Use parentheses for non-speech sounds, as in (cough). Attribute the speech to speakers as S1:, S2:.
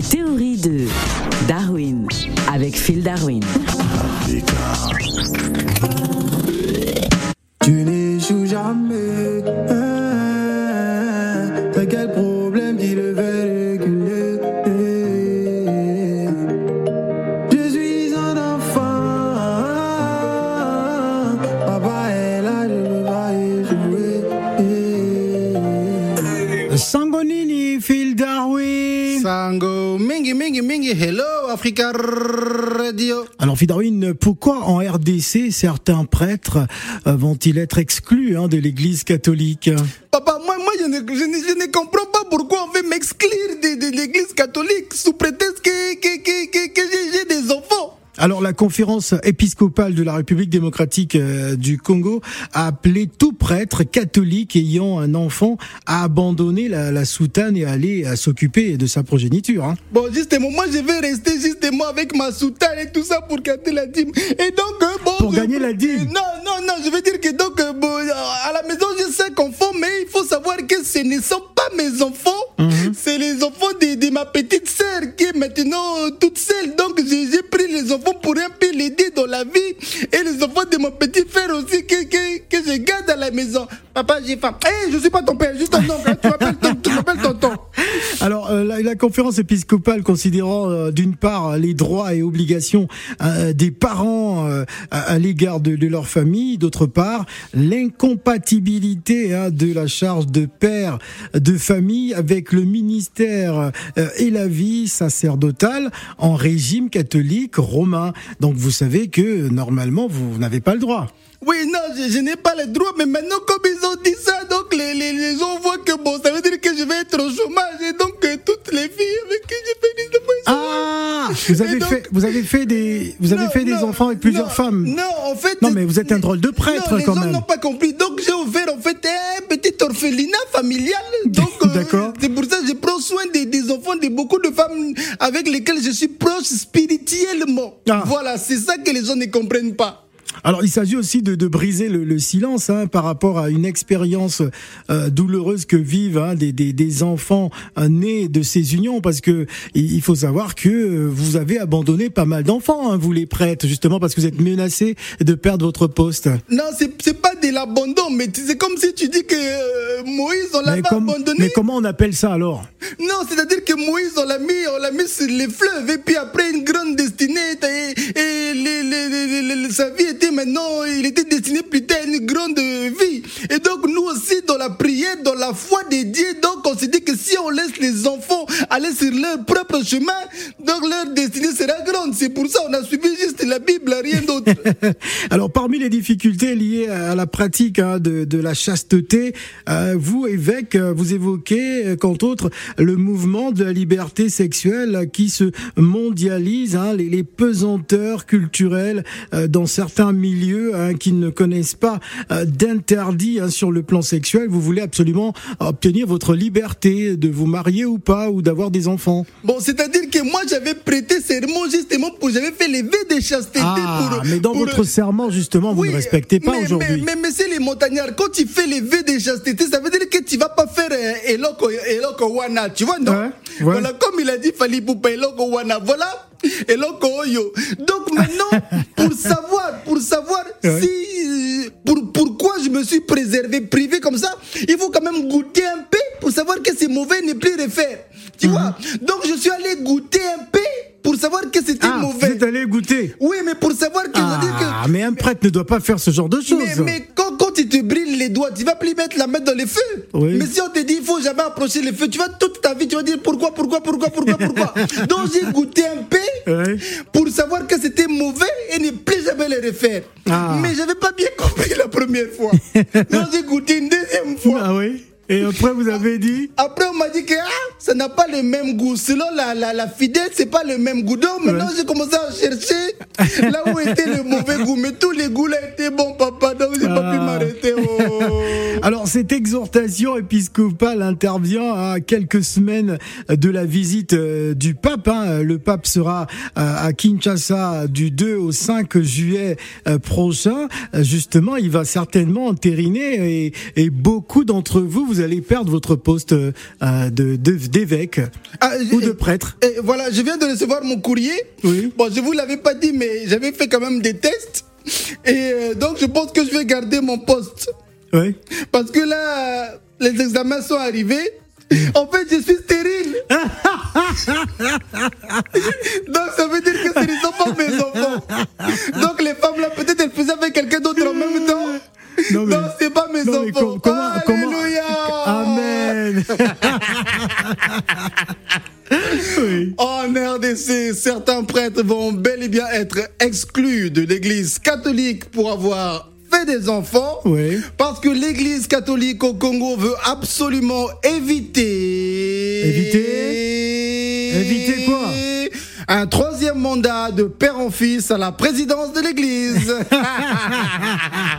S1: Les théories de Darwin avec Phil Darwin.
S2: Mingi, mingi, mingi, hello, Africa Radio.
S3: Alors, Phil Darwin, pourquoi en RDC certains prêtres euh, vont-ils être exclus hein, de l'Église catholique?
S2: Papa, moi, moi je, ne, je, ne, je ne comprends pas pourquoi on veut m'exclure de, de l'église catholique sous prétexte que, que, que, que, que j'ai- j'ai des enfants.
S3: Alors, la conférence épiscopale de la République démocratique euh, du Congo a appelé tout prêtre catholique ayant un enfant à abandonner la, la soutane et aller à s'occuper de sa progéniture. hein.
S2: Bon, justement, moi, je vais rester justement avec ma soutane et tout ça pour gagner la dîme. Et donc, euh, bon.
S3: Pour
S2: je-
S3: gagner la dîme
S2: Non, non, non, je veux dire que donc, euh, bon, à la maison, j'ai cinq enfants, mais il faut savoir que ce ne sont pas mes enfants.
S3: Mhm.
S2: C'est les enfants de, de ma petite sœur qui est maintenant toute seule. Donc, enfants pour un peu l'aider dans la vie. Et les enfants de mon petit frère aussi que, que, que je garde à la maison. Papa, j'ai faim. Hé, je suis pas ton père, juste ton oncle. hein. Tu m'appelles ton-.
S3: Alors, euh, la, la conférence épiscopale considérant euh, d'une part les droits et obligations euh, des parents euh, à, l'égard de, leur famille, d'autre part l'incompatibilité hein, de la charge de père de famille avec le ministère et la vie sacerdotale en régime catholique romain. Donc, vous savez que normalement vous n'avez pas le droit.
S2: Oui, non, je, je n'ai pas le droit, mais maintenant, comme ils ont dit ça, donc les, les, les gens voient que bon, ça veut dire que je vais être au chômage, et donc euh, toutes les filles avec qui j'ai fait des enfants.
S3: Ah, vous avez
S2: donc-
S3: fait, vous avez fait des, vous avez
S2: Non,
S3: fait des
S2: non,
S3: enfants avec plusieurs
S2: non,
S3: femmes.
S2: Non, en fait.
S3: Non, mais vous êtes un drôle de prêtre,
S2: non, les
S3: quand
S2: gens
S3: même.
S2: n'ont pas compris. Donc, j'ai ouvert, en fait, un petit orphelinat familial. (laughs) Donc, euh,
S3: D'accord.
S2: c'est pour ça que je prends soin des, des enfants de beaucoup de femmes avec lesquelles je suis proche spirituellement.
S3: Ah.
S2: Voilà, c'est ça que les gens ne comprennent pas.
S3: Alors, il s'agit aussi de, de briser le, le silence hein, par rapport à une expérience euh, douloureuse que vivent hein, des, des, des enfants euh, nés de ces unions, parce que il faut savoir que euh, vous avez abandonné pas mal d'enfants, hein, vous les prêtres, justement parce que vous êtes menacés de perdre votre poste.
S2: Non, c'est c'est pas de l'abandon, mais c'est comme si tu dis que euh, Moïse, on l'avait
S3: comme-
S2: abandonné.
S3: mais comment on appelle ça alors?
S2: Non, c'est-à-dire que Moïse, on l'a mis, on l'a mis sur les fleuves, et puis après une grande destinée, et, et sa vie était maintenant, il était destiné plutôt à une grande vie. Et donc nous aussi, dans la prière, dans la foi de Dieu, donc on se dit que si on laisse les enfants aller sur leur propre chemin, donc leur destinée sera grande. C'est pour ça on a suivi juste la Bible, rien d'autre. (laughs)
S3: Alors, parmi les difficultés liées à la pratique hein, de, de la chasteté, euh, vous, évêque, euh, vous évoquez, euh, qu'entre autres, le mouvement de la liberté sexuelle qui se mondialise, hein, les, les pesanteurs culturelles euh, dans certains milieux hein, qui ne connaissent pas euh, d'interdit hein, sur le plan sexuel. Vous voulez absolument obtenir votre liberté de vous marier ou pas, ou d'avoir des enfants.
S2: Bon, c'est-à-dire que moi j'avais prêté serment justement pour, j'avais fait les vœux de chasteté
S3: Ah,
S2: pour.
S3: mais dans
S2: pour-
S3: votre serment, justement, vous
S2: Oui,
S3: ne respectez pas aujourd'hui.
S2: Mais, mais, mais c'est les montagnards, quand tu fais les vœux de chasteté, ça veut dire que tu vas pas faire euh, Eloko, Eloko Wana, tu vois, non?
S3: Ouais, ouais.
S2: Voilà, comme il a dit Fali Poupa, Eloko Wana, voilà, Eloko Oyo. Donc maintenant, (laughs) pour savoir, pour savoir
S3: Ouais.
S2: si, euh, pour, pourquoi je me suis préservé, privé comme ça, il faut quand même goûter un peu pour savoir que c'est mauvais, ne plus refaire. Tu
S3: Mhm.
S2: vois? Donc je suis allé goûter un peu pour savoir que c'était
S3: Ah, vous
S2: mauvais.
S3: êtes allé goûter?
S2: Oui, mais pour savoir que, dire que
S3: Ah, mais un prêtre ne doit pas faire ce genre de choses.
S2: mais, mais quand, quand tu te brilles les doigts, tu vas plus mettre la main dans le feu.
S3: Oui.
S2: Mais si on te dit il faut jamais approcher le feu, tu vas toute ta vie, tu vas dire pourquoi, pourquoi, pourquoi, pourquoi, pourquoi? (laughs) Donc j'ai goûté un peu pour savoir que c'était mauvais et ne plus jamais le refaire.
S3: Ah.
S2: Mais j'avais pas bien compris la première fois. (laughs) Donc j'ai goûté une deuxième fois.
S3: Ah oui? Et après, vous avez dit
S2: Après, on m'a dit que ah, ça n'a pas le même goût. Selon la, la, la fidèle, c'est pas le même goût. Donc maintenant, j'ai commencé à chercher là où était le mauvais goût. Mais tous les goûts là étaient bons, papa. Donc j'ai pas pu
S3: Ah.
S2: m'arrêter. oh. (laughs)
S3: Alors cette exhortation épiscopale intervient à quelques semaines de la visite euh, du pape. hein. Le pape sera euh, à Kinshasa du 2 au 5 juillet euh, prochain. Justement, il va certainement entériner et, et beaucoup d'entre vous, vous allez perdre votre poste euh, de de- d'évêque
S2: Ah,
S3: ou de prêtre.
S2: et voilà, je viens de recevoir mon courrier.
S3: Oui.
S2: Bon, je vous l'avais pas dit, mais j'avais fait quand même des tests. Et euh, donc, je pense que je vais garder mon poste.
S3: Oui.
S2: Parce que là, les examens sont arrivés. En fait, je suis stérile. (laughs) Donc, ça veut dire que ce ne sont pas mes enfants. Donc, les femmes là, peut-être elles faisaient avec quelqu'un d'autre en même temps.
S3: Non, mais-
S2: Non, c'est pas mes
S3: Non,
S2: enfants.
S3: com- comment, comment
S2: Alléluia.
S3: Amen. (laughs) oui.
S2: En RDC, certains prêtres vont bel et bien être exclus de l'église catholique pour avoir fait des enfants.
S3: Oui.
S2: Parce que l'église catholique au Congo veut absolument éviter.
S3: Éviter Éviter quoi
S2: Un troisième mandat de père en fils à la présidence de l'église. (laughs)